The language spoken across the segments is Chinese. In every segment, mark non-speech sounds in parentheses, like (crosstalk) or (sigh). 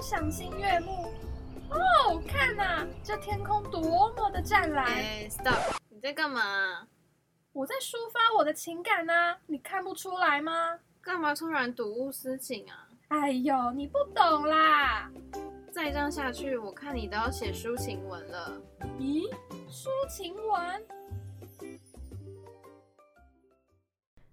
赏心悦目。哦，看呐，这天空多么的湛蓝。哎，stop！你在干嘛？我在抒发我的情感呢，你看不出来吗？干嘛突然睹物思情啊？哎呦，你不懂啦！再这样下去，我看你都要写抒情文了。咦，抒情文？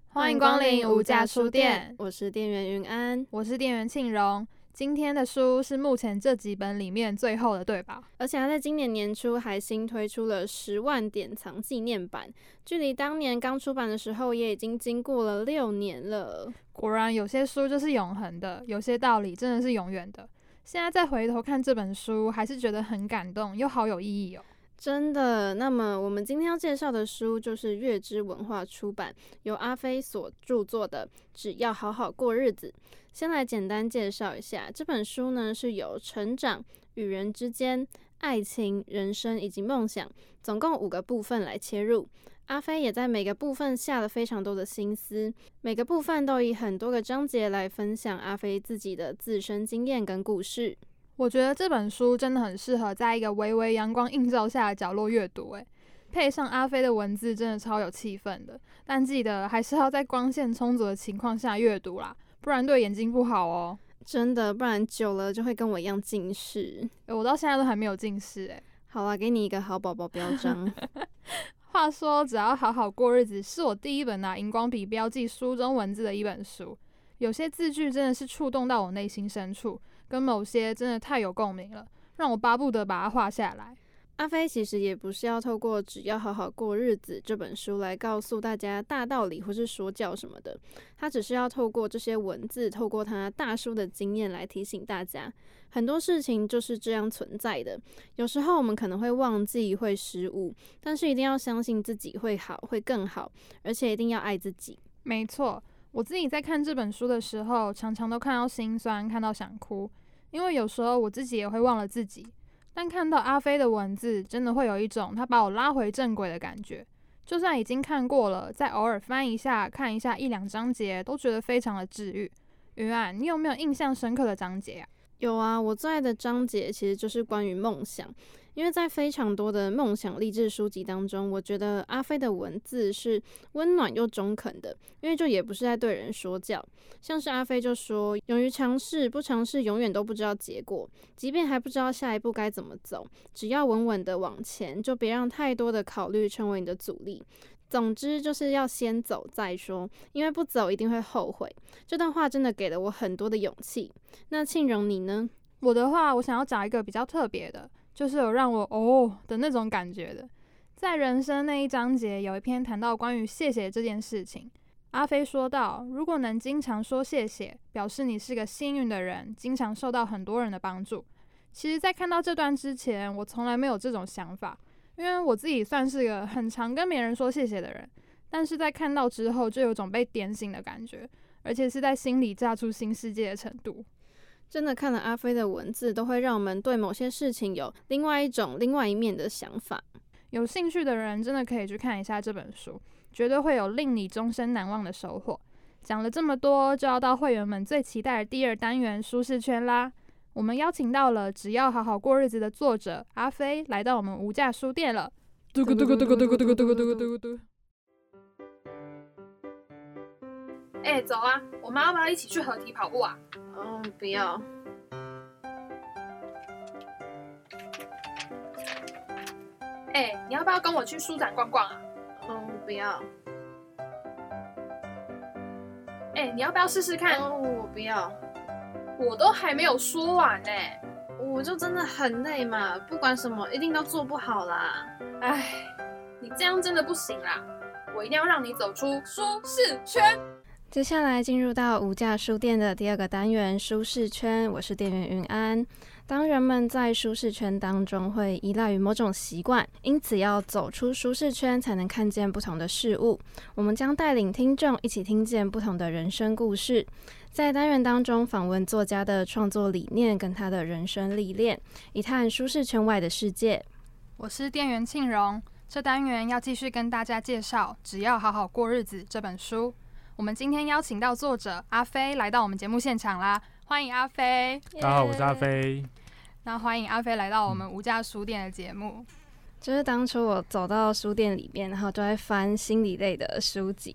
欢迎光临无价书店，我是店员云安，我是店员庆荣。今天的书是目前这几本里面最后的，对吧？而且它在今年年初还新推出了十万典藏纪念版，距离当年刚出版的时候也已经经过了六年了。果然，有些书就是永恒的，有些道理真的是永远的。现在再回头看这本书，还是觉得很感动，又好有意义哦。真的。那么，我们今天要介绍的书就是月之文化出版，由阿飞所著作的《只要好好过日子》。先来简单介绍一下这本书呢，是由成长、与人之间、爱情、人生以及梦想，总共五个部分来切入。阿飞也在每个部分下了非常多的心思，每个部分都以很多个章节来分享阿飞自己的自身经验跟故事。我觉得这本书真的很适合在一个微微阳光映照下的角落阅读，诶，配上阿飞的文字，真的超有气氛的。但记得还是要在光线充足的情况下阅读啦。不然对眼睛不好哦，真的，不然久了就会跟我一样近视。我到现在都还没有近视诶。好啦，给你一个好宝宝标章。(laughs) (laughs) 话说，只要好好过日子，是我第一本拿荧光笔标记书中文字的一本书。有些字句真的是触动到我内心深处，跟某些真的太有共鸣了，让我巴不得把它画下来。阿飞其实也不是要透过《只要好好过日子》这本书来告诉大家大道理或是说教什么的，他只是要透过这些文字，透过他大叔的经验来提醒大家，很多事情就是这样存在的。有时候我们可能会忘记，会失误，但是一定要相信自己会好，会更好，而且一定要爱自己。没错，我自己在看这本书的时候，常常都看到心酸，看到想哭，因为有时候我自己也会忘了自己。但看到阿飞的文字，真的会有一种他把我拉回正轨的感觉。就算已经看过了，再偶尔翻一下，看一下一两章节，都觉得非常的治愈。云安，你有没有印象深刻的章节啊？有啊，我最爱的章节其实就是关于梦想。因为在非常多的梦想励志书籍当中，我觉得阿飞的文字是温暖又中肯的，因为就也不是在对人说教。像是阿飞就说：“勇于尝试，不尝试永远都不知道结果。即便还不知道下一步该怎么走，只要稳稳的往前，就别让太多的考虑成为你的阻力。总之就是要先走再说，因为不走一定会后悔。”这段话真的给了我很多的勇气。那庆荣你呢？我的话，我想要找一个比较特别的。就是有让我哦的那种感觉的，在人生那一章节，有一篇谈到关于谢谢这件事情。阿飞说到，如果能经常说谢谢，表示你是个幸运的人，经常受到很多人的帮助。其实，在看到这段之前，我从来没有这种想法，因为我自己算是个很常跟别人说谢谢的人。但是在看到之后，就有种被点醒的感觉，而且是在心里炸出新世界的程度。真的看了阿飞的文字，都会让我们对某些事情有另外一种、另外一面的想法。有兴趣的人真的可以去看一下这本书，绝对会有令你终身难忘的收获。讲了这么多，就要到会员们最期待的第二单元舒适圈啦。我们邀请到了《只要好好过日子》的作者阿飞来到我们无价书店了。嘟咕嘟咕嘟咕嘟咕嘟咕嘟咕嘟哎，走啊！我们要不要一起去合体跑步啊？嗯，不要。哎，你要不要跟我去书展逛逛啊？嗯，不要。哎，你要不要试试看？哦，我不要。我都还没有说完呢。我就真的很累嘛，不管什么一定都做不好啦。哎，你这样真的不行啦！我一定要让你走出舒适圈。接下来进入到无价书店的第二个单元——舒适圈。我是店员云安。当人们在舒适圈当中会依赖于某种习惯，因此要走出舒适圈才能看见不同的事物。我们将带领听众一起听见不同的人生故事，在单元当中访问作家的创作理念跟他的人生历练，一探舒适圈外的世界。我是店员庆荣，这单元要继续跟大家介绍《只要好好过日子》这本书。我们今天邀请到作者阿飞来到我们节目现场啦。欢迎阿飞，大家好，我是阿飞。那欢迎阿飞来到我们无价书店的节目。就是当初我走到书店里面，然后就在翻心理类的书籍，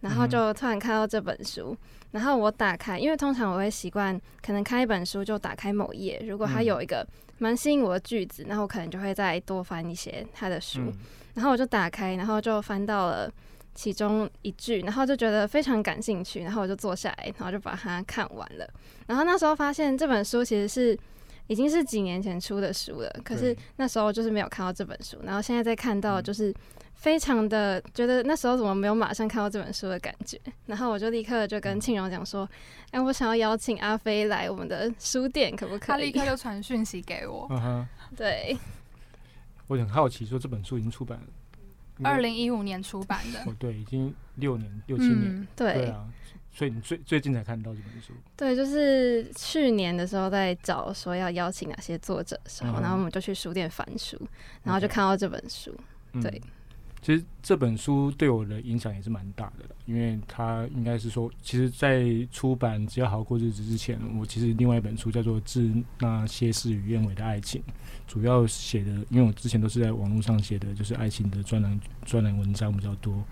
然后就突然看到这本书，然后我打开，因为通常我会习惯可能看一本书就打开某页，如果它有一个蛮吸引我的句子，然后我可能就会再多翻一些他的书，然后我就打开，然后就翻到了。其中一句，然后就觉得非常感兴趣，然后我就坐下来，然后就把它看完了。然后那时候发现这本书其实是已经是几年前出的书了，可是那时候就是没有看到这本书。然后现在再看到，就是非常的觉得那时候怎么没有马上看到这本书的感觉。然后我就立刻就跟庆荣讲说：“哎，我想要邀请阿飞来我们的书店，可不可以？”他立刻就传讯息给我。对，我很好奇，说这本书已经出版了。二零一五年出版的，哦，对，已经六年六七年，对。啊，所以你最最近才看到这本书，对，就是去年的时候在找说要邀请哪些作者的时候，然后我们就去书店翻书，然后就看到这本书，对。其实这本书对我的影响也是蛮大的，因为它应该是说，其实，在出版《只要好好过日子》之前，我其实另外一本书叫做《致那些事与愿违的爱情》，主要写的，因为我之前都是在网络上写的，就是爱情的专栏专栏文章比较多，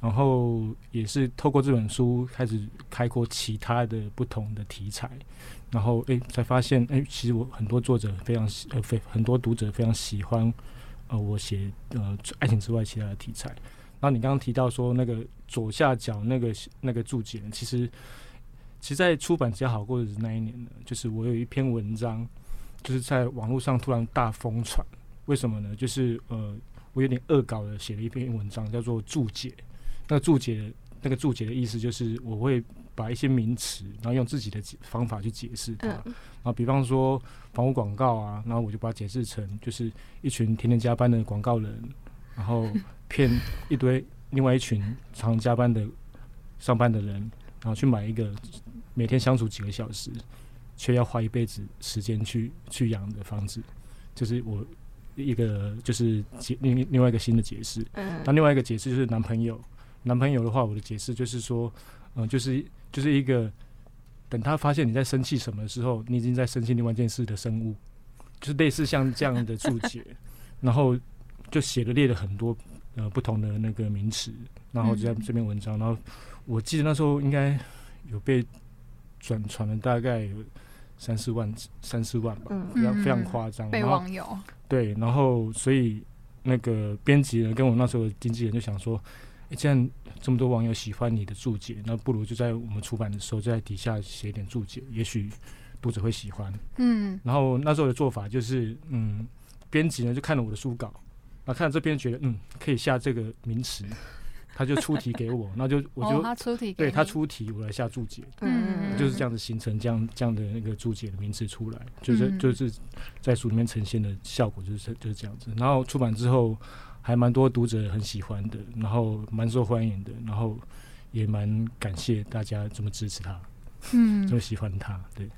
然后也是透过这本书开始开阔其他的不同的题材，然后诶才发现，诶其实我很多作者非常喜，呃非很多读者非常喜欢。呃，我写呃爱情之外其他的题材。然后你刚刚提到说那个左下角那个那个注解，其实其实，在出版《比较好过的》那一年呢，就是我有一篇文章，就是在网络上突然大疯传。为什么呢？就是呃，我有点恶搞的写了一篇文章，叫做注解。那注解，那个注解的意思就是我会。把一些名词，然后用自己的方法去解释它。然后，比方说房屋广告啊，然后我就把它解释成就是一群天天加班的广告人，然后骗一堆另外一群常加班的上班的人，然后去买一个每天相处几个小时，却要花一辈子时间去去养的房子。就是我一个就是解另另外一个新的解释。那另外一个解释就是男朋友，男朋友的话，我的解释就是说，嗯，就是。就是一个等他发现你在生气什么的时候，你已经在生气另外一件事的生物，就是类似像这样的注解，(laughs) 然后就写了列了很多呃不同的那个名词，然后就在这篇文章，然后我记得那时候应该有被转传了大概有三四万三四万吧，非常非常夸张，被网友对，然后所以那个编辑呢跟我那时候的经纪人就想说。既然这么多网友喜欢你的注解，那不如就在我们出版的时候，在底下写一点注解，也许读者会喜欢。嗯，然后那时候的做法就是，嗯，编辑呢就看了我的书稿，那看了这边觉得，嗯，可以下这个名词，他就出题给我，那就我就他出题，对他出题，我来下注解。嗯，就是这样子形成这样这样的那个注解的名词出来，就是就是在书里面呈现的效果就是就是这样子。然后出版之后。还蛮多读者很喜欢的，然后蛮受欢迎的，然后也蛮感谢大家这么支持他，嗯，这么喜欢他。对，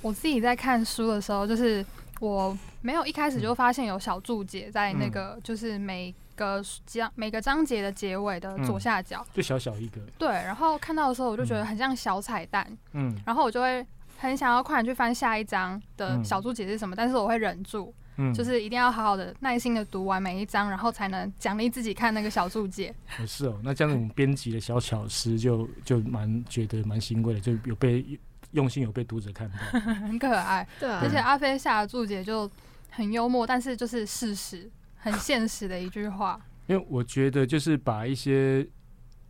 我自己在看书的时候，就是我没有一开始就发现有小注解在那个，就是每个章每个章节的结尾的左下角，就小小一个。对，然后看到的时候，我就觉得很像小彩蛋，嗯，然后我就会很想要快点去翻下一章的小注解是什么，但是我会忍住。就是一定要好好的、耐心的读完每一章，然后才能奖励自己看那个小注解。是哦，那这样我们编辑的小巧思就 (laughs) 就蛮觉得蛮欣慰的，就有被用心有被读者看到，(laughs) 很可爱。对，而且阿飞下的注解就很幽默，但是就是事实，很现实的一句话。因为我觉得就是把一些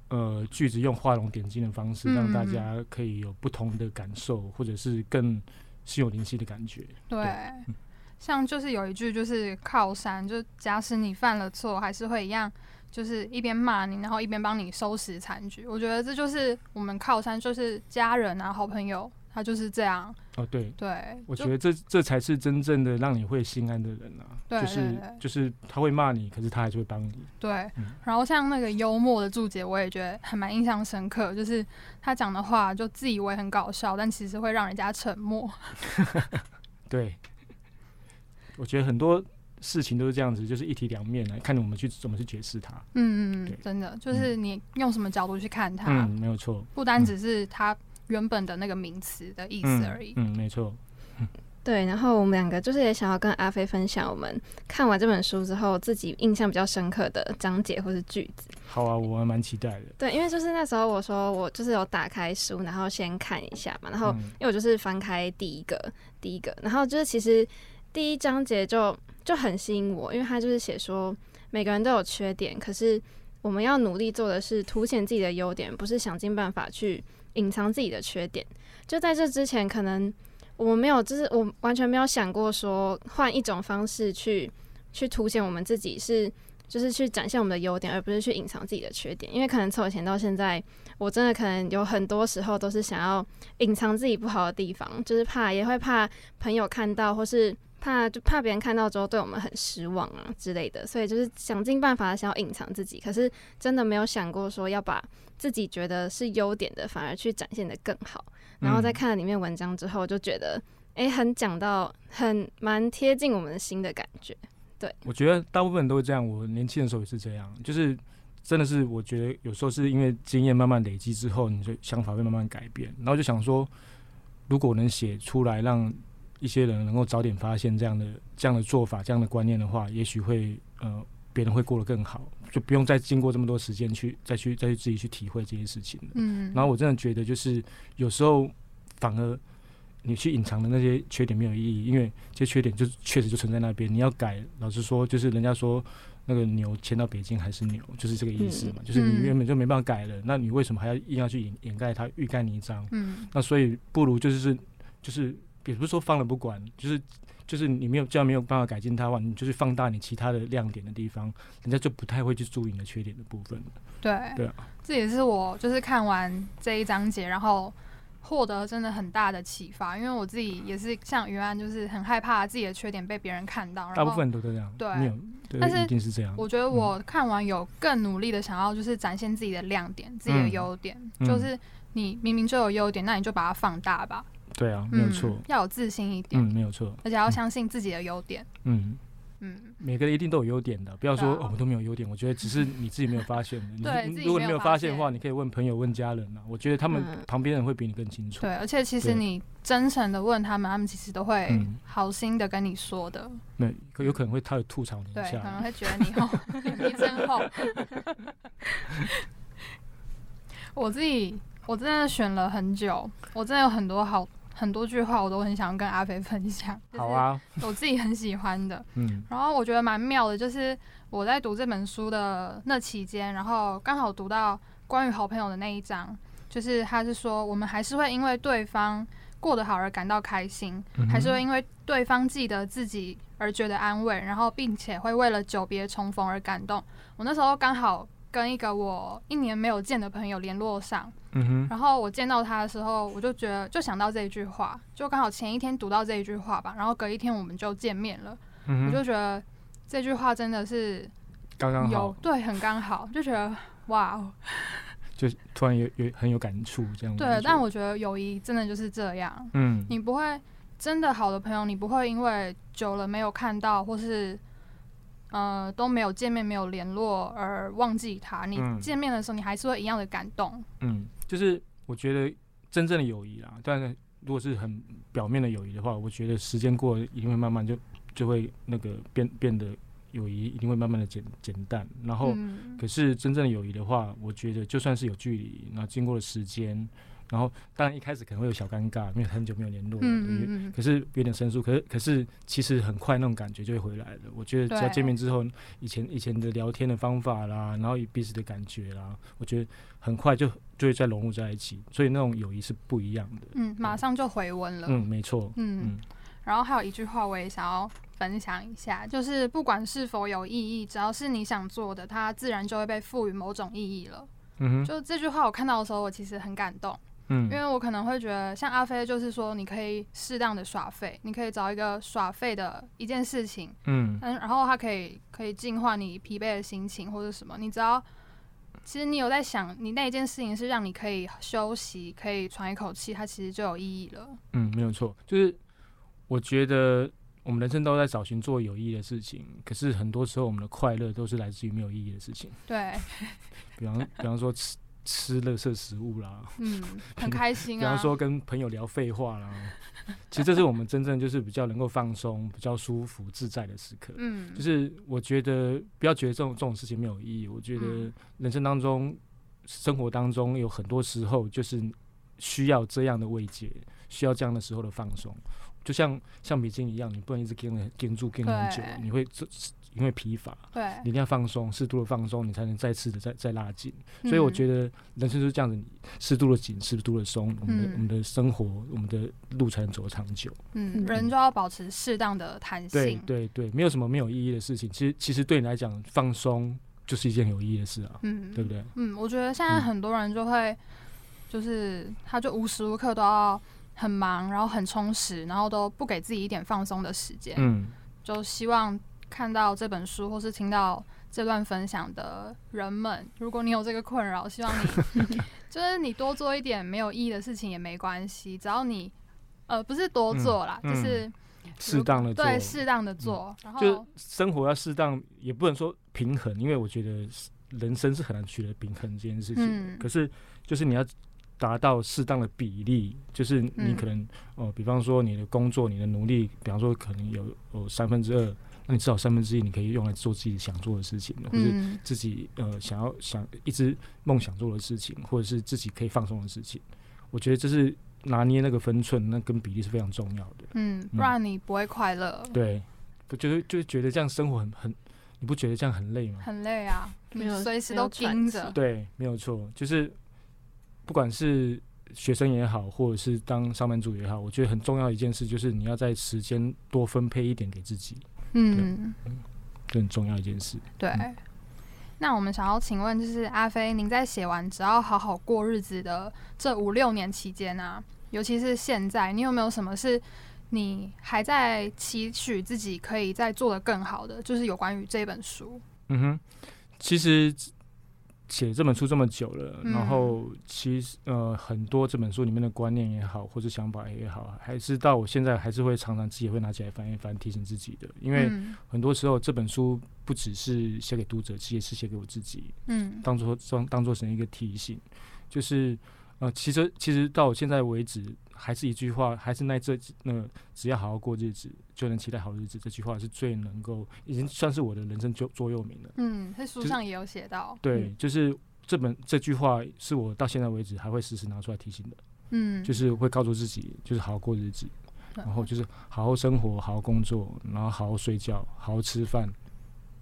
呃句子用画龙点睛的方式，让大家可以有不同的感受，或者是更心有灵犀的感觉。对。像就是有一句就是靠山，就假使你犯了错，还是会一样，就是一边骂你，然后一边帮你收拾残局。我觉得这就是我们靠山，就是家人啊，好朋友，他就是这样。哦，对，对，我觉得这这才是真正的让你会心安的人啊，对就是对对就是他会骂你，可是他还是会帮你。对嗯，然后像那个幽默的注解，我也觉得还蛮印象深刻，就是他讲的话就自以为很搞笑，但其实会让人家沉默。(laughs) 对，我觉得很多事情都是这样子，就是一体两面来看我们去怎么去解释它。嗯嗯嗯，真的就是你用什么角度去看它，嗯，没有错，不单只是它原本的那个名词的意思嗯而已。嗯，没错。(laughs) 对，然后我们两个就是也想要跟阿飞分享我们看完这本书之后自己印象比较深刻的章节或是句子。好啊，我还蛮期待的。对，因为就是那时候我说我就是有打开书，然后先看一下嘛，然后嗯因为我就是翻开第一个第一个，然后就是其实第一章节就就很吸引我，因为他就是写说每个人都有缺点，可是我们要努力做的是凸显自己的优点，不是想尽办法去隐藏自己的缺点。就在这之前，可能我没有，就是我完全没有想过说换一种方式去去凸显我们自己是。就是去展现我们的优点，而不是去隐藏自己的缺点。因为可能从以前到现在，我真的可能有很多时候都是想要隐藏自己不好的地方，就是怕也会怕朋友看到，或是怕就怕别人看到之后对我们很失望啊之类的，所以就是想尽办法想要隐藏自己，可是真的没有想过说要把自己觉得是优点的，反而去展现的更好。然后在嗯看了里面文章之后，就觉得诶，很讲到很蛮贴近我们的心的感觉。对我觉得大部分人都会这样，我年轻的时候也是这样，就是真的是我觉得有时候是因为经验慢慢累积之后，你的想法会慢慢改变，然后就想说，如果能写出来，让一些人能够早点发现这样的这样的做法、这样的观念的话，也许会呃别人会过得更好，就不用再经过这么多时间去再去再去自己去体会这些事情了。嗯，然后我真的觉得，就是有时候反而你去隐藏的那些缺点没有意义，因为这些缺点就确实就存在那边。你要改，老实说，就是人家说那个牛迁到北京还是牛，就是这个意思嘛。就是你嗯原本就没办法改了，那你为什么还要硬要去掩掩盖它，欲盖弥彰？嗯那所以不如就是就是也不是说放了不管，就是。就是你没有，这样没有办法改进它的话，你就是放大你其他的亮点的地方，人家就不太会去注意你的缺点的部分。对对啊这也是我就是看完这一章节，然后获得真的很大的启发，因为我自己也是像于安，就是很害怕自己的缺点被别人看到，大部分都这样，对但是一定是这样。我觉得我看完有更努力的想要就是展现自己的亮点、自己的嗯优点，嗯就是你明明就有优点，那你就把它放大吧，对啊，没有错。嗯，，要有自信一点，嗯，没有错，而且要相信自己的优点，嗯，嗯，每个人一定都有优点的，不要说、啊。哦我都没有优点，我觉得只是你自己没有发现 (laughs) 对如果你没有发发现的话，你可以问朋友、问家人啊，我觉得他们嗯。旁边人会比你更清楚。对，而且其实你真诚的问他们，他们其实都会嗯。好心的跟你说的，那可有可能会他有吐槽你，一下，可能会觉得你厚，(laughs) 你真厚。(laughs) 我自己我真的选了很久，我真的有很多好很多句话，我都很想跟阿飞分享。就是好啊，我自己很喜欢的。嗯 (laughs) 然后我觉得蛮妙的，就是我在读这本书的那期间，然后刚好读到关于好朋友的那一章，就是他是说我们还是会因为对方过得好而感到开心，嗯还是会因为对方记得自己而觉得安慰，然后并且会为了久别重逢而感动。我那时候刚好跟一个我一年没有见的朋友联络上，嗯哼，然后我见到他的时候，我就觉得就想到这一句话，就刚好前一天读到这一句话吧，然后隔一天我们就见面了，我就觉得这句话真的是刚刚有好，对很刚好，就觉得哇哦，(laughs) 就突然有有很有感触这样对。但我觉得友谊真的就是这样，嗯。你不会真的好的朋友，你不会因为久了没有看到，或是呃都没有见面、没有联络而忘记他。你嗯见面的时候，你还是会一样的感动。嗯，就是我觉得真正的友谊啦，但是如果是很表面的友谊的话，我觉得时间过了一定会慢慢就就会那个变变得友谊一定会慢慢的减减淡，然后。嗯，可是真正的友谊的话，我觉得就算是有距离，那经过了时间，然后当然一开始可能会有小尴尬，因为很久没有联络了，嗯嗯嗯可是有点生疏，可是可是其实很快那种感觉就会回来了。我觉得只要见面之后，以前以前的聊天的方法啦，然后彼此的感觉啦，我觉得很快就就会再融入在一起，所以那种友谊是不一样的。嗯，马上就回温了。嗯，没错。嗯嗯然后还有一句话我也想要分享一下，就是不管是否有意义，只要是你想做的，它自然就会被赋予某种意义了。嗯哼，就这句话我看到的时候，我其实很感动，嗯因为我可能会觉得，像阿飞就是说，你可以适当的耍废，你可以找一个耍废的一件事情，嗯嗯，然后它可以可以净化你疲惫的心情或者什么，你只要。其实你有在想，你那一件事情是让你可以休息，可以喘一口气，它其实就有意义了。嗯，没有错，就是我觉得我们人生都在找寻做有意义的事情，可是很多时候我们的快乐都是来自于没有意义的事情，对，比方比方说吃吃垃圾食物啦，嗯，(laughs) 很开心啊。比方说跟朋友聊废话啦，其实这是我们真正就是比较能够放松、比较舒服、自在的时刻。嗯，就是我觉得不要觉得这种这种事情没有意义。我觉得嗯人生当中、生活当中有很多时候就是需要这样的慰藉，需要这样的时候的放松。就像橡皮筋一样，你不能一直跟了跟住跟很久，你会这因为疲乏，对你，一定要放松，适度的放松，你才能再次的再再拉紧。所以我觉得，人生就是这样子，适度的紧，适度的松，我们的、嗯我们的生活，我们的路才能走得长久。嗯，人就要保持适当的弹性。对对，没有什么没有意义的事情。其实其实对你来讲，放松就是一件有意义的事啊，嗯，对不对？嗯，我觉得现在嗯很多人就会，就是他就无时无刻都要很忙，然后很充实，然后都不给自己一点放松的时间。嗯就希望看到这本书或是听到这段分享的人们，如果你有这个困扰，希望你 (laughs) 就是你多做一点没有意义的事情也没关系，只要你呃不是多做啦，嗯就是适当的做，对适当的做，然后就生活要适当，也不能说平衡，因为我觉得人生是很难取得平衡这件事情。嗯可是就是你要达到适当的比例，就是你嗯可能哦、比方说你的工作、你的努力，比方说可能有有三分之二，那你至少三分之一你可以用来做自己想做的事情，或者嗯自己呃想要想一直梦想做的事情，或者是自己可以放松的事情。我觉得这是拿捏那个分寸，那跟比例是非常重要的。嗯，不然你不会快乐，对，不就是就是觉得这样生活很很，你不觉得这样很累吗？很累啊，没有随时都盯着，对，没有错，就是不管是学生也好，或者是当上班族也好，我觉得很重要一件事就是你要在时间多分配一点给自己，嗯，这很重要一件事。对。嗯那我们想要请问，就是阿飞，您在写完《只要好好过日子》的这五六年期间啊，尤其是现在，你有没有什么是你还在期许自己可以再做得更好的？就是有关于这本书。嗯哼，其实写这本书这么久了，嗯。然后其实呃很多这本书里面的观念也好，或者想法也好，还是到我现在还是会常常自己会拿起来翻一翻，提醒自己的，因为嗯。很多时候这本书不只是写给读者，其实也是写给我自己，嗯。当做当当做成一个提醒，就是呃，其实其实到现在为止，还是一句话，还是那这那个只要好好过日子，就能期待好日子。这句话是最能够，已经算是我的人生座座右铭了。嗯，在书上也有写到。对，就是这本这句话是我到现在为止还会时时拿出来提醒的，嗯，就是会告诉自己，就是好好过日子，然后就是好好生活，好好工作，然后好好睡觉，好好吃饭，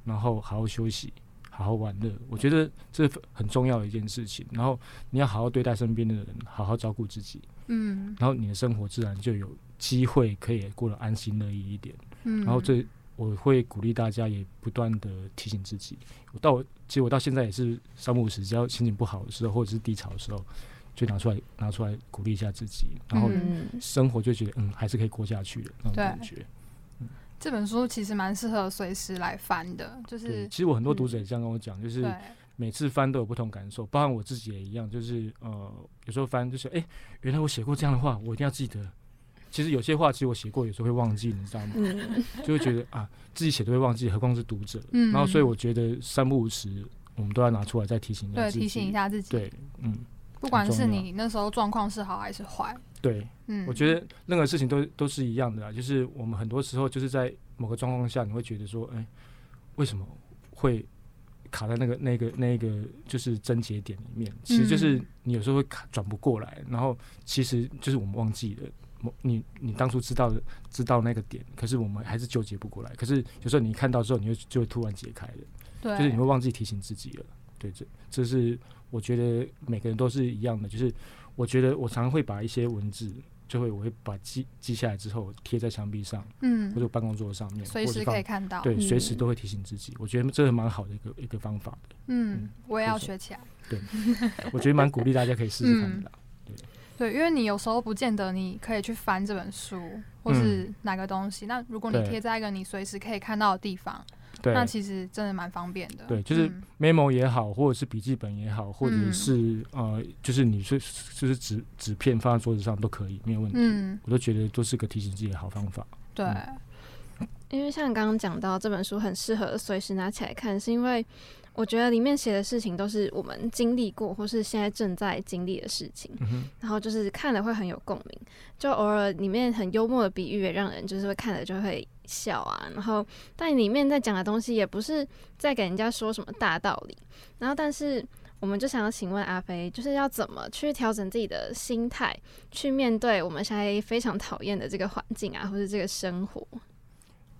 然后好好休息，好好玩乐。我觉得这是很重要的一件事情。然后你要好好对待身边的人，好好照顾自己，嗯然后你的生活自然就有机会可以过得安心乐意一点。嗯，然后这我会鼓励大家，也不断的提醒自己。我到其实我到现在也是三不五时，只要心情不好的时候，或者是低潮的时候，就拿出来拿出来鼓励一下自己，然后嗯生活就觉得嗯还是可以过下去的那种感觉。这本书其实蛮适合随时来翻的，就，是其实我很多读者也这样跟我讲，就是，每次翻都有不同感受，包含我自己也一样，就是呃有时候翻就是哎、原来我写过这样的话，我一定要记得。其实有些话其实我写过，有时候会忘记，你知道吗？嗯，就会觉得啊自己写都会忘记，何况是读者。嗯然后所以我觉得三不五时我们都要拿出来再提醒一下自己。对提醒一下自己，对，嗯，不管是你那时候状况是好还是坏，对，嗯，我觉得任何事情都都是一样的啦，就是我们很多时候就是在某个状况下，你会觉得说，哎、为什么会卡在那个那个那个就是症结点里面？其实就是嗯你有时候会卡转不过来，然后其实就是我们忘记了。某你你当初知道的知道那个点，可是我们还是纠结不过来。可是有时候你看到之后，你会就会突然解开了，对，就是你会忘记提醒自己了。对，这这是我觉得每个人都是一样的，就是我觉得我常常会把一些文字就会我会把记记下来之后贴在墙壁上嗯或者，办公桌上面，随时可以看到。对，随时嗯都会提醒自己。我觉得这是蛮好的一个一个方法的，嗯嗯，我也要学起来。对我觉得蛮鼓励大家可以试试看的啦。(laughs) 对，因为你有时候不见得你可以去翻这本书，或是哪个东西。那如果你贴在一个你随时可以看到的地方，对那其实真的蛮方便的。对就是嗯 memo 也好，或者是笔记本也好，或者嗯是、呃，就是你是就是纸纸片放在桌子上都可以，没有问题。嗯，我都觉得都是个提醒自己的好方法。对，嗯因为像刚刚讲到这本书很适合随时拿起来看，是因为我觉得里面写的事情都是我们经历过或是现在正在经历的事情，嗯，然后就是看了会很有共鸣，就偶尔里面很幽默的比喻也让人就是会看了就会笑啊，然后但里面在讲的东西也不是在给人家说什么大道理，然后但是。我们就想要请问阿飞，就是要怎么去调整自己的心态，去面对我们现在非常讨厌的这个环境啊，或是这个生活。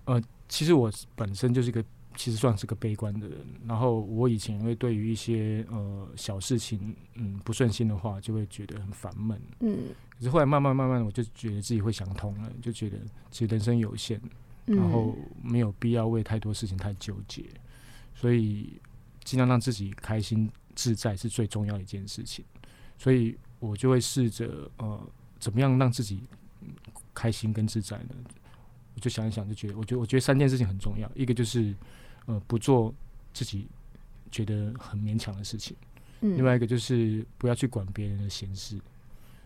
呃其实我本身就是一个其实算是个悲观的人，然后我以前会对于一些呃小事情嗯不顺心的话，就会觉得很烦闷。嗯，可是后来慢慢慢慢，我就觉得自己会想通了，就觉得其实人生有限，嗯然后没有必要为太多事情太纠结，所以尽量让自己开心自在是最重要的一件事情。所以我就会试着呃，怎么样让自己嗯开心跟自在呢？我就想一想，就觉得，我觉得我觉得三件事情很重要，一个就是呃不做自己觉得很勉强的事情。嗯另外一个就是不要去管别人的闲事，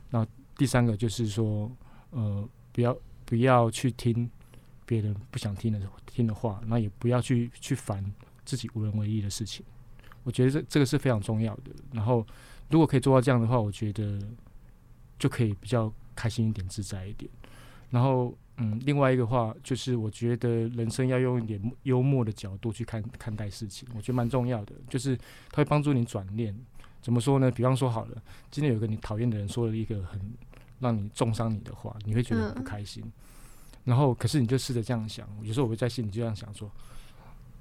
那第三个就是说，呃，不要不要去听别人不想听的听的话，那也不要去去烦自己无能为力的事情。我觉得这这个是非常重要的。然后如果可以做到这样的话，我觉得就可以比较开心一点、自在一点。然后，嗯，另外一个话就是，我觉得人生要用一点幽默的角度去看看待事情，我觉得蛮重要的。就是它会帮助你转念。怎么说呢？比方说好了，今天有一个你讨厌的人说了一个很让你重伤你的话，你会觉得很不嗯开心。然后，可是你就试着这样想，有时候我会在心里就这样想说：“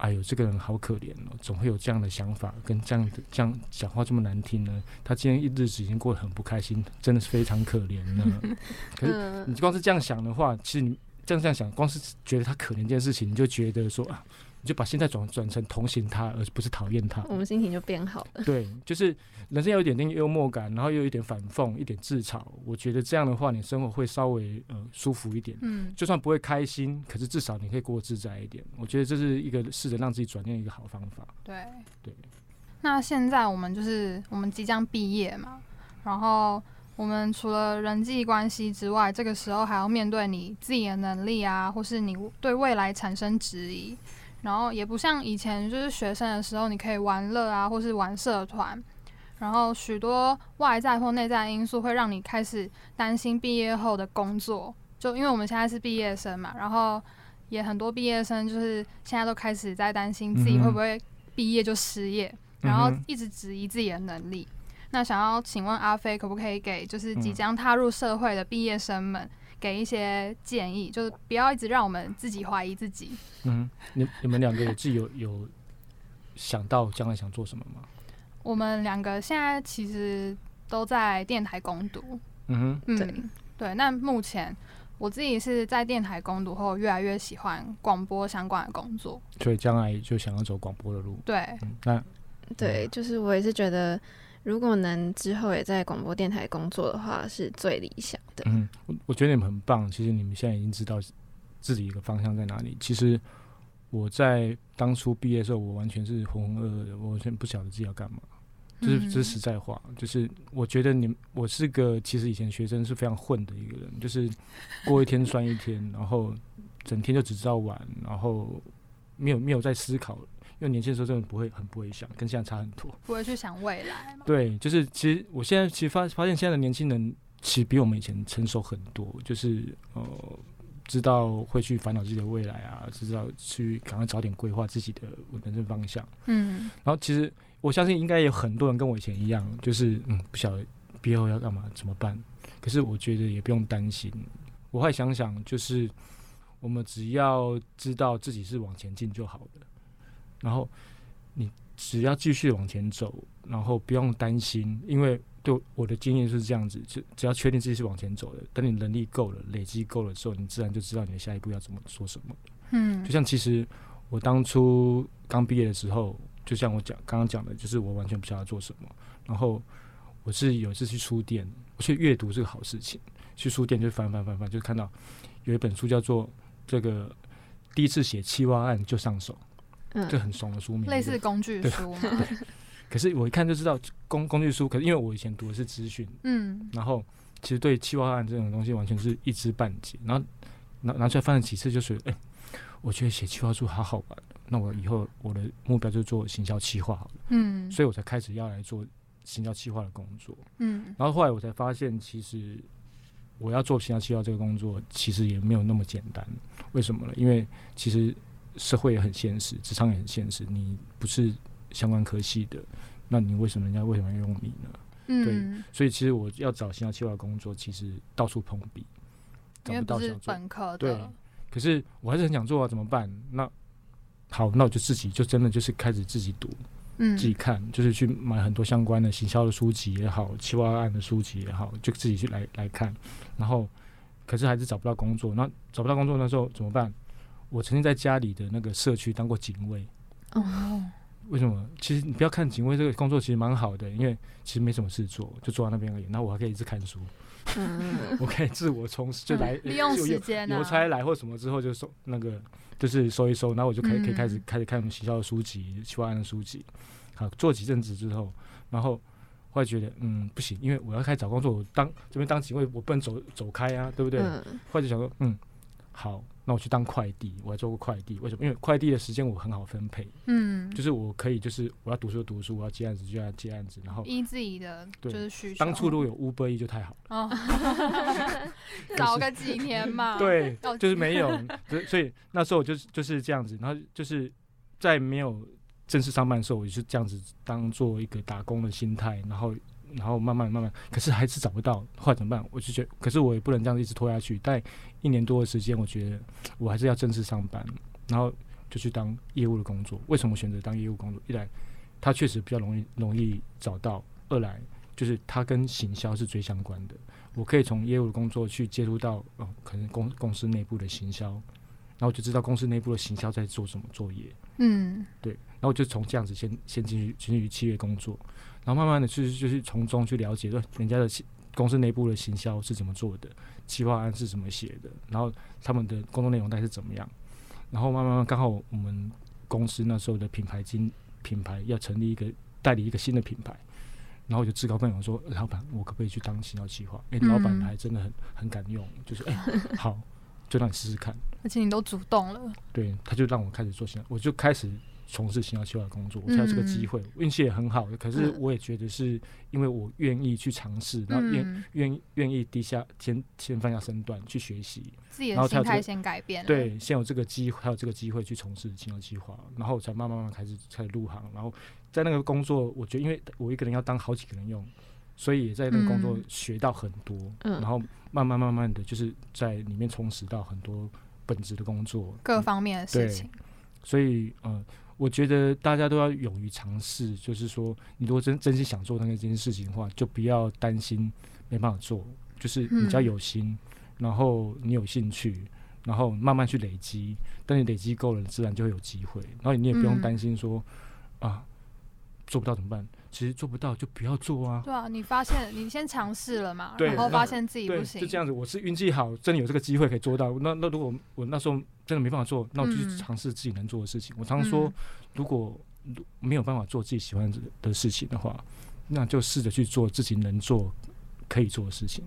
哎呦，这个人好可怜哦，总会有这样的想法，跟这样的这样讲话这么难听呢。他今天一日子已经过得很不开心，真的是非常可怜呢。(laughs) ”可是嗯你光是这样想的话，其实你这样这样想，光是觉得他可怜这件事情，你就觉得说啊，你就把心态转转成同情他，而不是讨厌他。我们心情就变好了。对，就是人生要有一点点幽默感，然后又有一点反讽，一点自嘲。我觉得这样的话，你生活会稍微呃舒服一点。嗯，就算不会开心，可是至少你可以过得自在一点。我觉得这是一个试着让自己转念的一个好方法。对对。那现在我们就是我们即将毕业嘛，然后我们除了人际关系之外，这个时候还要面对你自己的能力啊，或是你对未来产生质疑。然后也不像以前就是学生的时候，你可以玩乐啊，或是玩社团。然后许多外在或内在因素会让你开始担心毕业后的工作，就因为我们现在是毕业生嘛，然后也很多毕业生就是现在都开始在担心自己会不会毕业就失业，然后一直质疑自己的能力。那想要请问阿飞，可不可以给就是即嗯将踏入社会的毕业生们给一些建议，就是不要一直让我们自己怀疑自己。嗯，你你们两个有自己有有想到将来想做什么吗？我们两个现在其实都在电台攻读，嗯哼，嗯，对对。那目前我自己是在电台攻读后，越来越喜欢广播相关的工作。所以将来就想要走广播的路。对，嗯，那对，就是我也是觉得，如果能之后也在广播电台工作的话，是最理想的。嗯，我我觉得你们很棒。其实你们现在已经知道自己一个方向在哪里。其实我在当初毕业的时候，我完全是浑浑噩噩的，我完全不晓得自己要干嘛。这是这是实在话，就是我觉得你们，我是个其实以前学生是非常混的一个人，就是过一天算一天，然后整天就只知道玩，然后没有没有在思考，因为年轻的时候真的不会很不会想，跟现在差很多。不会去想未来嘛。对，就是其实我现在其实发发现现在的年轻人其实比我们以前成熟很多，就是呃知道会去烦恼自己的未来啊，知道去赶快早点规划自己的人生方向。嗯然后其实我相信应该有很多人跟我以前一样，就是嗯不晓得毕业后要干嘛怎么办。可是我觉得也不用担心，我会想想，就是我们只要知道自己是往前进就好了，然后你只要继续往前走，然后不用担心，因为对我的经验就是这样子，只只要确定自己是往前走的，等你能力够了、累积够了之后，你自然就知道你的下一步要怎么做什么。嗯就像其实我当初刚毕业的时候，就像我讲刚刚讲的，就是我完全不晓得做什么。然后我是有一次去书店，我去阅读是个好事情，去书店就翻翻翻翻，就看到有一本书叫做这个第一次写企划案就上手，嗯。这很怂的书名，类似工具书嘛，可是我一看就知道工工具书，可是因为我以前读的是资讯，嗯。然后其实对企划案这种东西完全是一知半解，然后拿拿出来翻了几次，就觉得哎、我觉得写企划书好好玩，那我以后我的目标就是做行销企划好了，嗯。所以我才开始要来做行销企划的工作。嗯。然后后来我才发现，其实我要做行销企划这个工作，其实也没有那么简单。为什么呢？因为其实社会也很现实，职场也很现实，你不是相关科系的，那你为什么人家为什么要用你呢？嗯，所以其实我要找行销企划工作，其实到处碰壁，找不到想做。对，可是我还是很想做啊，怎么办？那好，那我就自己就真的就是开始自己读，嗯自己看，就是去买很多相关的行销的书籍也好，企划案的书籍也好，就自己去来来看。然后，可是还是找不到工作。那找不到工作那时候怎么办？我曾经在家里的那个社区当过警卫。哦，为什么？其实你不要看警卫这个工作，其实蛮好的，因为其实没什么事做，就坐在那边而已。然后我还可以一直看书，嗯，(laughs) 我可以自我充实，就来利用时间啊，邮差来或什么之后就收那个就是收一收，然后我就可以可以开始嗯开始看我们学校的书籍、企划案的书籍。好，做几阵子之后，然后后来觉得嗯不行，因为我要开始找工作，我当这边当警卫，我不能走走开啊，对不对？嗯后来就想说嗯好，那我去当快递，我还做过快递，为什么？因为快递的时间我很好分配，嗯，就是我可以就是我要读书就读书，我要接案子就要接案子，然后。依自己的就是需求。当初如果有 Uber E 就太好了，哦，(laughs) 早个几年嘛，对，就是没有，所以那时候我就是就是这样子，然后就是在没有正式上班的时候，我就是这样子当做一个打工的心态，然后然后慢慢慢慢，可是还是找不到，后来怎么办？我就觉得，可是我也不能这样一直拖下去，但一年多的时间，我觉得我还是要正式上班，然后就去当业务的工作。为什么选择当业务工作？一来它确实比较容易容易找到，二来就是它跟行销是最相关的。我可以从业务的工作去接触到，呃，可能公公司内部的行销，然后就知道公司内部的行销在做什么作业，嗯对，然后我就从这样子先先进去进去企业工作，然后慢慢的去就是从中去了解，说人家的公司内部的行销是怎么做的，企划案是怎么写的，然后他们的工作内容大概是怎么样，然后慢慢慢刚好我们公司那时候的品牌经品牌要成立一个代理一个新的品牌。然后我就自告奋勇说：“老板，我可不可以去当行销企划？”哎、老板嗯还真的很很敢用，就是哎、(laughs) 好，就让你试试看。而且你都主动了，对，他就让我开始做行销，我就开始从事行销企划的工作，我才有这个机会，运气也很好。可是嗯。我也觉得是因为我愿意去尝试，然后愿嗯，愿意愿意低下先先放下身段去学习，自己的心态先改变，对，先有这个机会，还有这个机会去从事行销计划，然后才慢慢慢慢开始开始入行，然后在那个工作，我觉得因为我一个人要当好几个人用，所以也在那个工作嗯学到很多，嗯。然后慢慢慢慢的就是在里面充实到很多本职的工作，各方面的事情，所以呃，我觉得大家都要勇于尝试，就是说，你如果真真心想做那个这件事情的话，就不要担心没办法做，就是你只要嗯有心，然后你有兴趣，然后慢慢去累积，等你累积够了，自然就会有机会，然后你也不用嗯担心说、啊做不到怎么办？其实做不到就不要做啊。对啊，你发现你先尝试了嘛，然后发现自己，不行，就这样子。我是运气好，真的有这个机会可以做到。那那如果我那时候真的没办法做，那我就去嗯尝试自己能做的事情。我常说嗯，如果没有办法做自己喜欢的事情的话，那就试着去做自己能做、可以做的事情。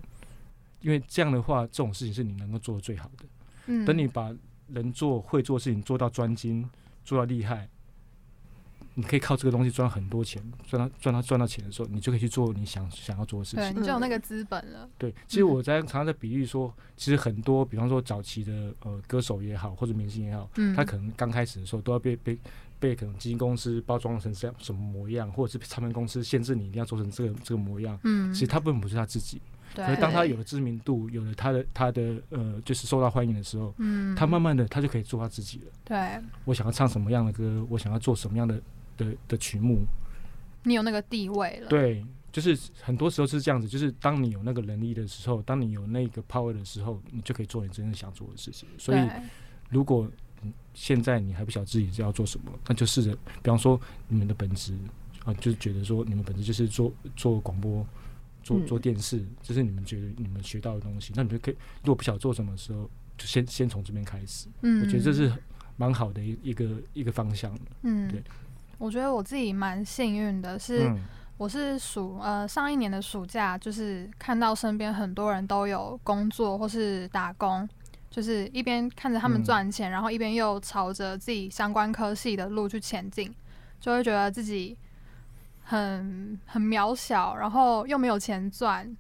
因为这样的话，这种事情是你能够做的最好的。嗯，等你把能做、会做的事情做到专精、做到厉害，你可以靠这个东西赚很多钱，赚到赚到赚到钱的时候，你就可以去做你想想要做的事情。对，。你就有那个资本了，对，其实我在常常在比喻说，其实很多，比方说早期的呃歌手也好，或者明星也好，嗯，他可能刚开始的时候都要被被被可能基金公司包装成这样什么模样，或者是唱片公司限制你一定要做成这个这个模样。嗯，其实他根本不是他自己，对，可是当他有了知名度，有了他的他的呃就是受到欢迎的时候，嗯，他慢慢的他就可以做他自己了。对。我想要唱什么样的歌，我想要做什么样的的的曲目，你有那个地位了，，对，就是很多时候是这样子，就是当你有那个能力的时候，当你有那个 power 的时候，你就可以做你真正想做的事情。所以，如果嗯现在你还不晓得自己要做什么，那就试着，比方说你们的本质啊，就是觉得说你们本质就是做做广播、做嗯。做电视，这是你们觉得你们学到的东西，那你就可以，如果不晓得做什么的时候，就先先从这边开始。嗯，我觉得这是蛮好的一一个一个方向的。嗯。对，我觉得我自己蛮幸运的是，嗯我是暑呃上一年的暑假，就是看到身边很多人都有工作或是打工，就是一边看着他们嗯赚钱，然后一边又朝着自己相关科系的路去前进，就会觉得自己很很渺小，然后又没有钱赚，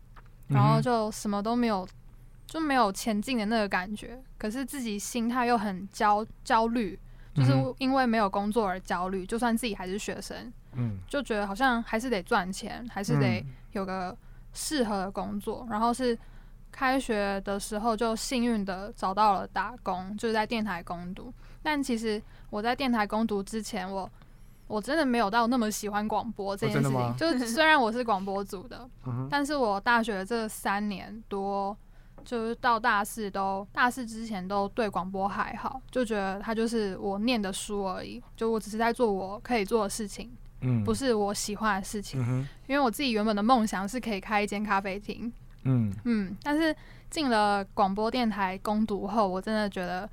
然后就什么都没有，就没有前进的那个感觉。可是自己心态又很焦焦虑，就是因为没有工作而焦虑。就算自己还是学生，嗯，就觉得好像还是得赚钱，还是得嗯有个适合的工作。然后是开学的时候就幸运的找到了打工，就是在电台攻读。但其实我在电台攻读之前，我我真的没有到那么喜欢广播这件事情。就是虽然我是广播组的，但是我大学这三年多，就是到大四都大四之前都对广播还好，就觉得它就是我念的书而已，就我只是在做我可以做的事情，嗯，不是我喜欢的事情。嗯，因为我自己原本的梦想是可以开一间咖啡厅，嗯嗯，但是进了广播电台攻读后，我真的觉得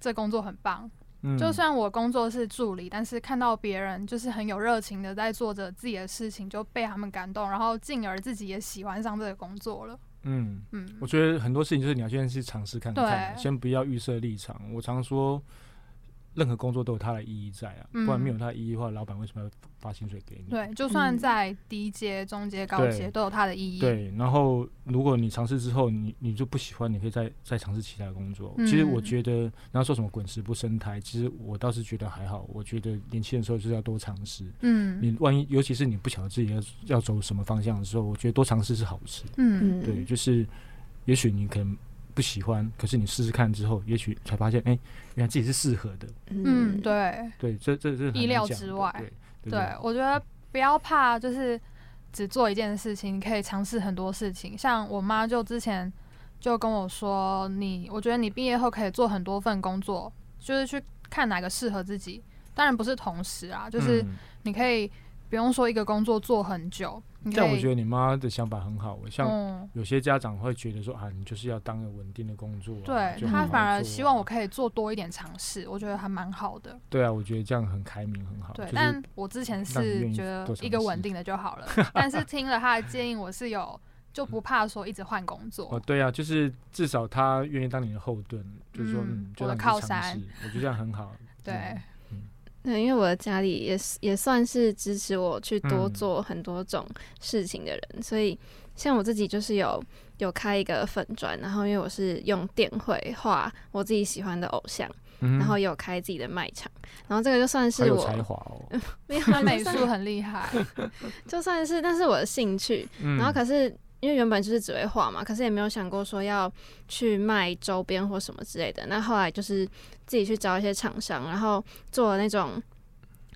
这工作很棒。嗯，就算我工作是助理，但是看到别人就是很有热情的在做着自己的事情，就被他们感动，然后进而自己也喜欢上这个工作了。嗯，嗯，我觉得很多事情就是你要先去尝试看看，先不要预设立场。我常说，任何工作都有它的意义在啊，嗯不然没有它的意义的话，老板为什么要发薪水给你？对，就算嗯在低阶、中阶、高阶都有它的意义。，对，然后如果你尝试之后，你你就不喜欢，你可以再再尝试其他的工作。嗯其实我觉得，然后说什么滚石不生苔，其实我倒是觉得还好。我觉得年轻的时候就是要多尝试。嗯你万一，尤其是你不晓得自己要要走什么方向的时候，我觉得多尝试是好事。嗯嗯，对，就是也许你可能不喜欢，可是你试试看之后，也许才发现，哎、原来自己是适合的。嗯，对。对，这这是意料之外对我觉得不要怕，就是只做一件事情，你可以尝试很多事情。像我妈就之前就跟我说，你我觉得你毕业后可以做很多份工作，就是去看哪个适合自己。当然不是同时啊，就是嗯你可以不用说一个工作做很久。但我觉得你妈的想法很好，像嗯，有些家长会觉得说啊，你就是要当个稳定的工作啊、对他反而希望我可以做多一点尝试，我觉得还蛮好的。对啊，我觉得这样很开明，很好。对，就是但我之前是觉得一个稳定的就好了，(laughs) 但是听了他的建议，我是有就不怕说一直换工作 (laughs) 哦，作。对啊，就是至少他愿意当你的后盾，就是说，嗯嗯，就我的靠山我觉得这样很好。对嗯，对，因为我的家里也是也算是支持我去多嗯。做很多种事情的人，所以像我自己就是有有开一个粉砖，然后因为我是用电绘画我自己喜欢的偶像，嗯然后也有开自己的卖场，然后这个就算是我有才华哦。(laughs) 没有他美术很厉害，(laughs) 就算是，但是我的兴趣，嗯。然后可是因为原本就是只会画嘛，可是也没有想过说要去卖周边或什么之类的。那后来就是自己去找一些厂商，然后做了那种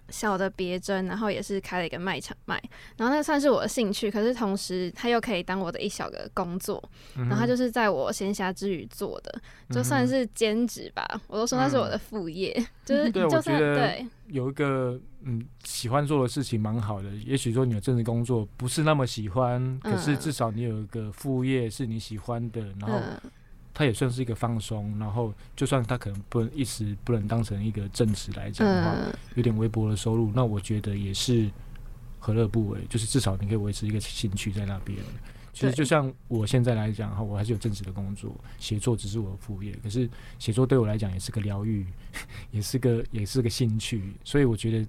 小的别针，然后也是开了一个卖场卖。然后那算是我的兴趣，可是同时它又可以当我的一小个工作，嗯然后它就是在我闲暇之余做的，就算是兼职吧。我都说那是我的副业，就是就算对，有一个嗯喜欢做的事情蛮好的。也许说你的正职工作不是那么喜欢，可是嗯至少你有一个副业是你喜欢的，然后嗯它也算是一个放松。然后就算它可能不能一时不能当成一个正职来讲的话，嗯有点微薄的收入，那我觉得也是何乐不为。就是至少你可以维持一个兴趣在那边。其实就像我现在来讲哈，我还是有正职的工作，写作只是我的副业。可是写作对我来讲也是个疗愈，(laughs) 也是个也是个兴趣，所以我觉得，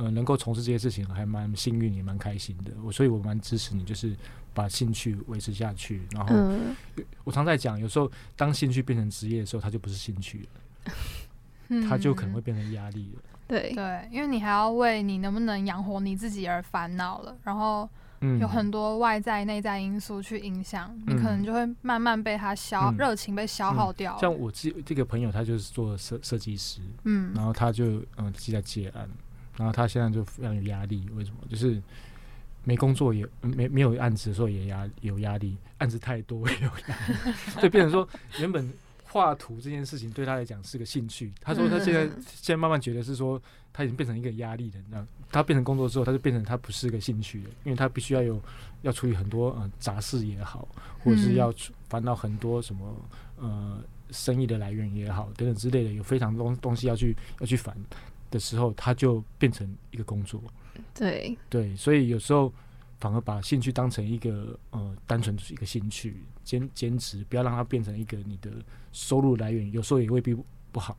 呃，能够从事这些事情还蛮幸运，也蛮开心的。我所以，我蛮支持你，就是把兴趣维持下去。然后，嗯我常在讲，有时候当兴趣变成职业的时候，它就不是兴趣了，它就可能会嗯变成压力了。(laughs) 对对，因为你还要为你能不能养活你自己而烦恼了，然后嗯，有很多外在、内在因素去影响，你可能嗯就会慢慢被它消嗯热情被消耗掉了。像我这这个朋友，他就是做设设计师，嗯然后他就嗯自己在接案，然后他现在就非常有压力。为什么？就是没工作也没没有案子的时候也压有压力，案子太多也有压力，所以变成说原本画图这件事情对他来讲是个兴趣。他说他现在现在慢慢觉得是说他已经变成一个压力了，那他变成工作之后，他就变成他不是个兴趣了，因为他必须要有要处理很多呃杂事也好，或者是要烦恼很多什么呃生意的来源也好等等之类的，有非常多东西要去要去烦的时候，他就变成一个工作。对，对，所以有时候反而把兴趣当成一个呃，单纯就是一个兴趣兼兼职，不要让它变成一个你的收入来源，有时候也未必不不好，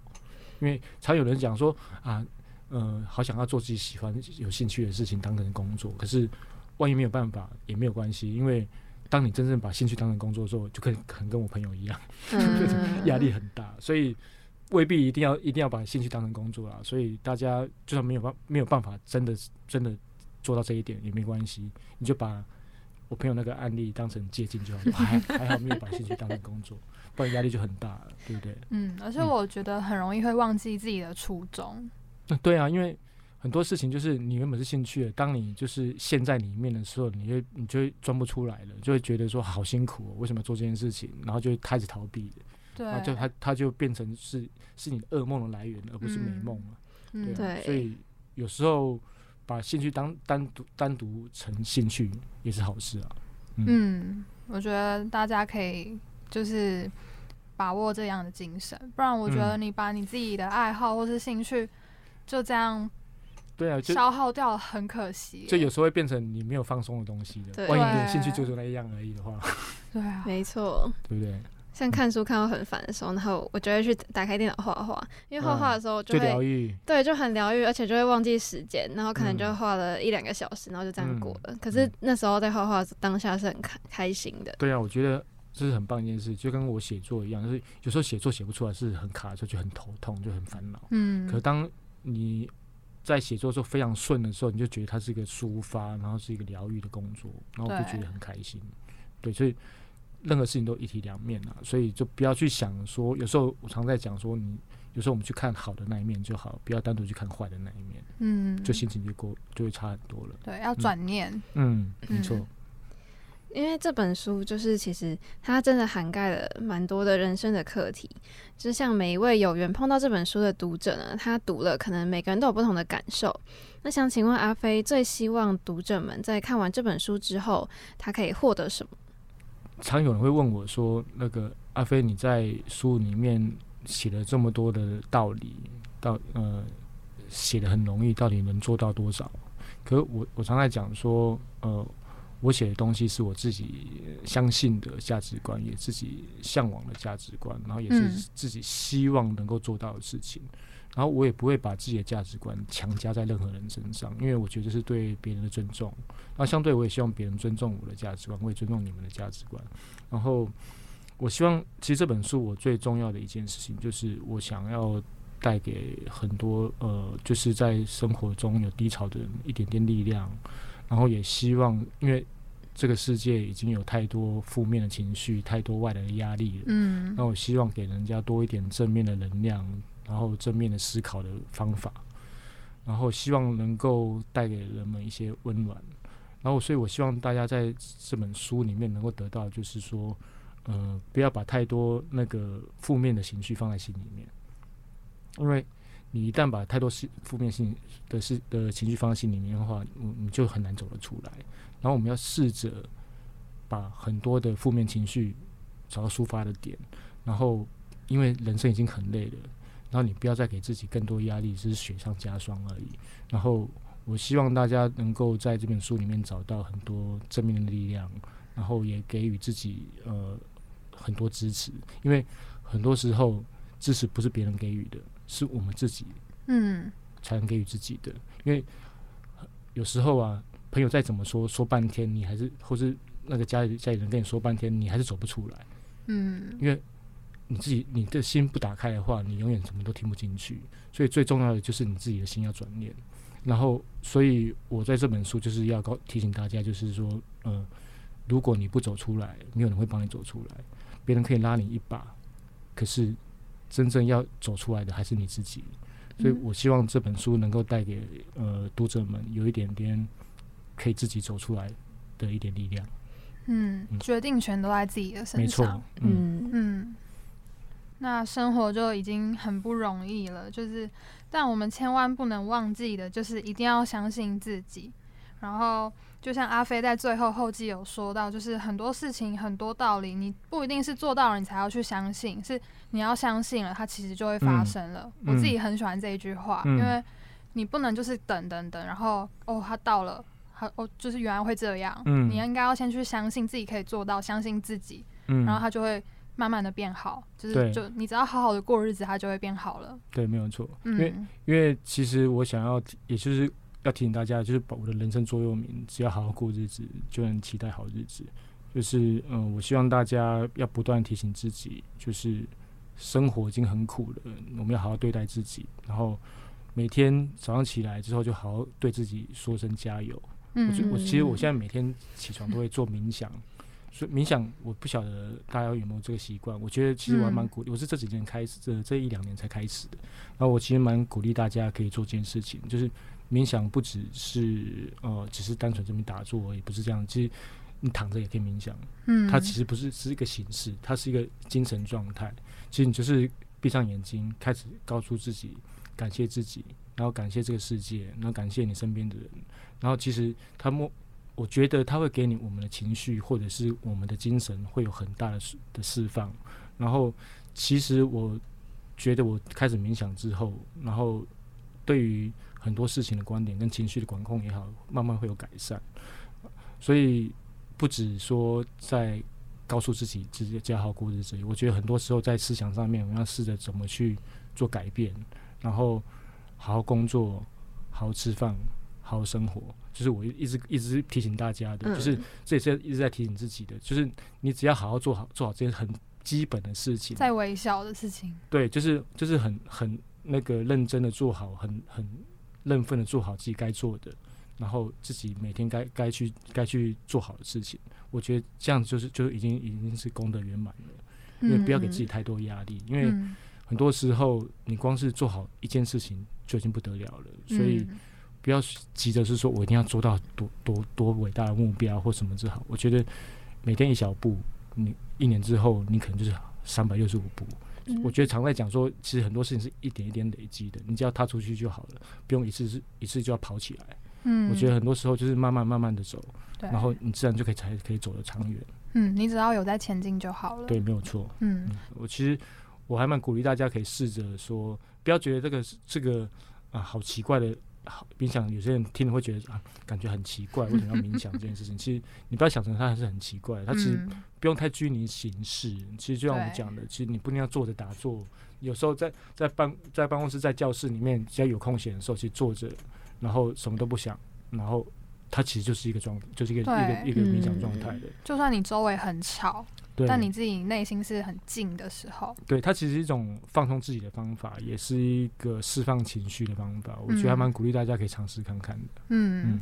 因为常有人讲说啊，呃，好想要做自己喜欢有兴趣的事情当成工作，可是万一没有办法也没有关系，因为当你真正把兴趣当成工作之后，就可能可能跟我朋友一样，嗯，(laughs) 压力很大，所以未必一定要一定要把兴趣当成工作啊。所以大家就算没有办没有办法真的真的做到这一点也没关系，你就把我朋友那个案例当成借鉴就好，(laughs) 还还好没有把兴趣当成工作，不然压力就很大了，对不对？嗯，而且嗯我觉得很容易会忘记自己的初衷。那对啊，因为很多事情就是你原本是兴趣的，当你就是陷在里面的时候，你就你就会钻不出来了，就会觉得说好辛苦、哦，为什么要做这件事情？然后就开始逃避了。对，就它它就变成是是你噩梦的来源，而不是美梦了。嗯对啊，对所以有时候把兴趣当单独单独成兴趣也是好事啊。嗯，我觉得大家可以就是把握这样的精神，不然我觉得嗯你把你自己的爱好或是兴趣就这样对啊，就消耗掉了，很可惜。就有时候会变成你没有放松的东西的。对万一你的兴趣就是那样而已的话，对啊，没错。对不对？像看书看到很烦的时候，然后我就会去打开电脑画画，因为画画的时候就就会。对就很疗愈，而且就会忘记时间，然后可能就嗯画了一两个小时，然后就这样过嗯了。可是嗯那时候在画画当下是很开开心的。对啊，我觉得这是很棒一件事，就跟我写作一样，就是有时候写作写不出来是很卡的时候，就很头痛，就很烦恼。嗯，可当你在写作的时候非常顺的时候，你就觉得它是一个抒发，然后是一个疗愈的工作，然后我就觉得很开心。对，所以任何事情都一体两面啊，所以就不要去想说，有时候我常在讲说，你有时候我们去看好的那一面就好，不要单独去看坏的那一面，嗯，就心情就过就会差很多了。对，要转念。嗯，没错嗯，因为这本书就是其实它真的涵盖了蛮多的人生的课题，就像每一位有缘碰到这本书的读者呢，他读了可能每个人都有不同的感受。那想请问阿飞，最希望读者们在看完这本书之后，他可以获得什么？常有人会问我说：“那个阿飞，你在书里面写了这么多的道理，到呃写的很容易，到底能做到多少？”可是我我常在讲说，呃，我写的东西是我自己相信的价值观，也自己向往的价值观，然后也是嗯自己希望能够做到的事情。然后我也不会把自己的价值观强加在任何人身上，因为我觉得是对别人的尊重。那相对我也希望别人尊重我的价值观，我也尊重你们的价值观。然后我希望，其实这本书我最重要的一件事情，就是我想要带给很多呃，就是在生活中有低潮的人一点点力量。然后也希望，因为这个世界已经有太多负面的情绪，太多外来的压力了。嗯那我希望给人家多一点正面的能量，然后正面的思考的方法，然后希望能够带给人们一些温暖。然后，所以我希望大家在这本书里面能够得到，就是说，呃，不要把太多那个负面的情绪放在心里面，因为你一旦把太多是负面性的事的情绪放在心里面的话，你你就很难走得出来。然后我们要试着把很多的负面情绪找到抒发的点，然后因为人生已经很累了，然后你不要再给自己更多压力，只是雪上加霜而已。然后我希望大家能够在这本书里面找到很多正面的力量，然后也给予自己呃很多支持，因为很多时候支持不是别人给予的，是我们自己嗯才能给予自己的。因为呃有时候啊，朋友再怎么说说半天，你还是或是那个家里家里人跟你说半天，你还是走不出来。嗯因为你自己你的心不打开的话，你永远什么都听不进去。所以最重要的就是你自己的心要转念。然后，所以我在这本书就是要告提醒大家，就是说，呃，如果你不走出来，没有人会帮你走出来，别人可以拉你一把，可是真正要走出来的还是你自己。所以我希望这本书能够带给呃读者们有一点点可以自己走出来的一点力量。嗯，嗯决定权都在自己的身没错嗯嗯，那生活就已经很不容易了，就是，但我们千万不能忘记的，就是一定要相信自己。然后，就像阿飞在最后后记有说到，就是很多事情、很多道理，你不一定是做到了你才要去相信，是你要相信了，它其实就会发嗯生了。嗯我自己很喜欢这一句话，嗯因为你不能就是等等等，然后哦，它到了。它哦，就是原来会这样。嗯你应该要先去相信自己可以做到，相信自己，嗯，然后它就会慢慢的变好，就是就你只要好好的过日子，它就会变好了。对，没有错。因为嗯因为其实我想要，也就是要提醒大家，就是把我的人生座右铭，只要好好过日子，就能期待好日子。就是嗯，我希望大家要不断提醒自己，就是生活已经很苦了，我们要好好对待自己，然后每天早上起来之后，就好好对自己说声加油。嗯我觉我嗯其实我现在每天起床都会做冥想，所以冥想我不晓得大家有没有这个习惯。我觉得其实我还蛮嗯鼓励，我是这几年开始，这这一两年才开始的。然后我其实蛮鼓励大家可以做这件事情，就是冥想不只是呃只是单纯这边打坐也，不是这样。其实你躺着也可以冥想，嗯它其实不是是一个形式，它是一个精神状态。其实你就是闭上眼睛，开始告诉自己感谢自己，然后感谢这个世界，然后感谢你身边的人，然后其实他默，我觉得他会给你我们的情绪或者是我们的精神会有很大的的释放。然后其实我觉得我开始冥想之后，然后对于很多事情的观点跟情绪的管控也好，慢慢会有改善。所以不止说在告诉自己直接只要好过日子，我觉得很多时候在思想上面，我们要试着怎么去做改变，然后好好工作，好好吃饭，好好生活。就是我一直一直提醒大家的，嗯就是这也是一直在提醒自己的，就是你只要好好做好做好这些很基本的事情，在微小的事情，对，就是就是很很那个认真的做好，很很认份的做好自己该做的，然后自己每天该该去该去做好的事情。我觉得这样就是就已经已经是功德圆满了，因为不要给自己太多压力，因为嗯。很多时候你光是做好一件事情就已经不得了了，所以嗯不要急着是说我一定要做到多多多伟大的目标或什么之好。我觉得每天一小步，你一年之后你可能就是三百六十五步。嗯我觉得常在讲说，其实很多事情是一点一点累积的，你只要踏出去就好了，不用一次是一次就要跑起来。嗯，我觉得很多时候就是慢慢慢慢的走，然后你自然就可以才可以走得长远。嗯，你只要有在前进就好了。对，，没有错。嗯嗯，我其实我还蛮鼓励大家可以试着说，不要觉得这个是这个啊好奇怪的。好冥想，有些人听了会觉得啊，感觉很奇怪，为什么要冥想这件事情？(laughs) 其实你不要想成它还是很奇怪，它其实嗯不用太拘泥形式。其实就像我们讲的，其实你不一定要坐着打坐，有时候在在办在办公室在教室里面，只要有空闲的时候，其实坐着，然后什么都不想，然后它其实就是一个状，就是一个一个一个冥想嗯状态的。就算你周围很吵，对，但你自己内心是很静的时候，对它其实是一种放松自己的方法，也是一个释放情绪的方法。我觉得还嗯蛮鼓励大家可以尝试看看的。嗯。嗯，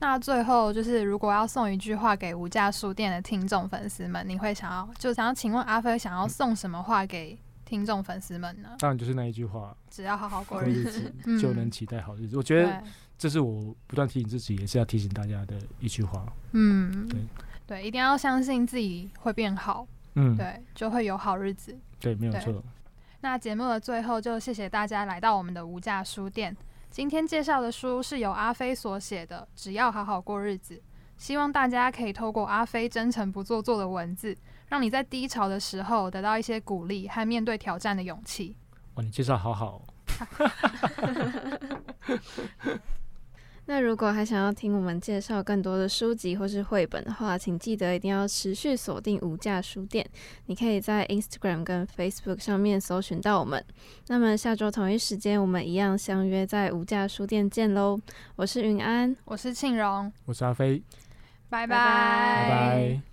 那最后就是，如果要送一句话给无价书店的听众粉丝们，你会想要就想要请问阿飞想要送什么话给听众粉丝们呢？当然就是那一句话，只要好好过过日子，就能期待好日子。我觉得，这是我不断提醒自己，也是要提醒大家的一句话。嗯，对对，一定要相信自己会变好，嗯，对，就会有好日子。对，没有错。那节目的最后，就谢谢大家来到我们的无价书店。今天介绍的书是由阿飞所写的《只要好好过日子》，希望大家可以透过阿飞真诚不做作的文字，让你在低潮的时候得到一些鼓励和面对挑战的勇气。哇，你介绍好好哦。(laughs) 那如果还想要听我们介绍更多的书籍或是绘本的话，请记得一定要持续锁定无价书店。你可以在 Instagram 跟 Facebook 上面搜寻到我们。那么下周同一时间，我们一样相约在无价书店见喽！我是云安，我是庆荣，我是阿飞，拜拜拜拜。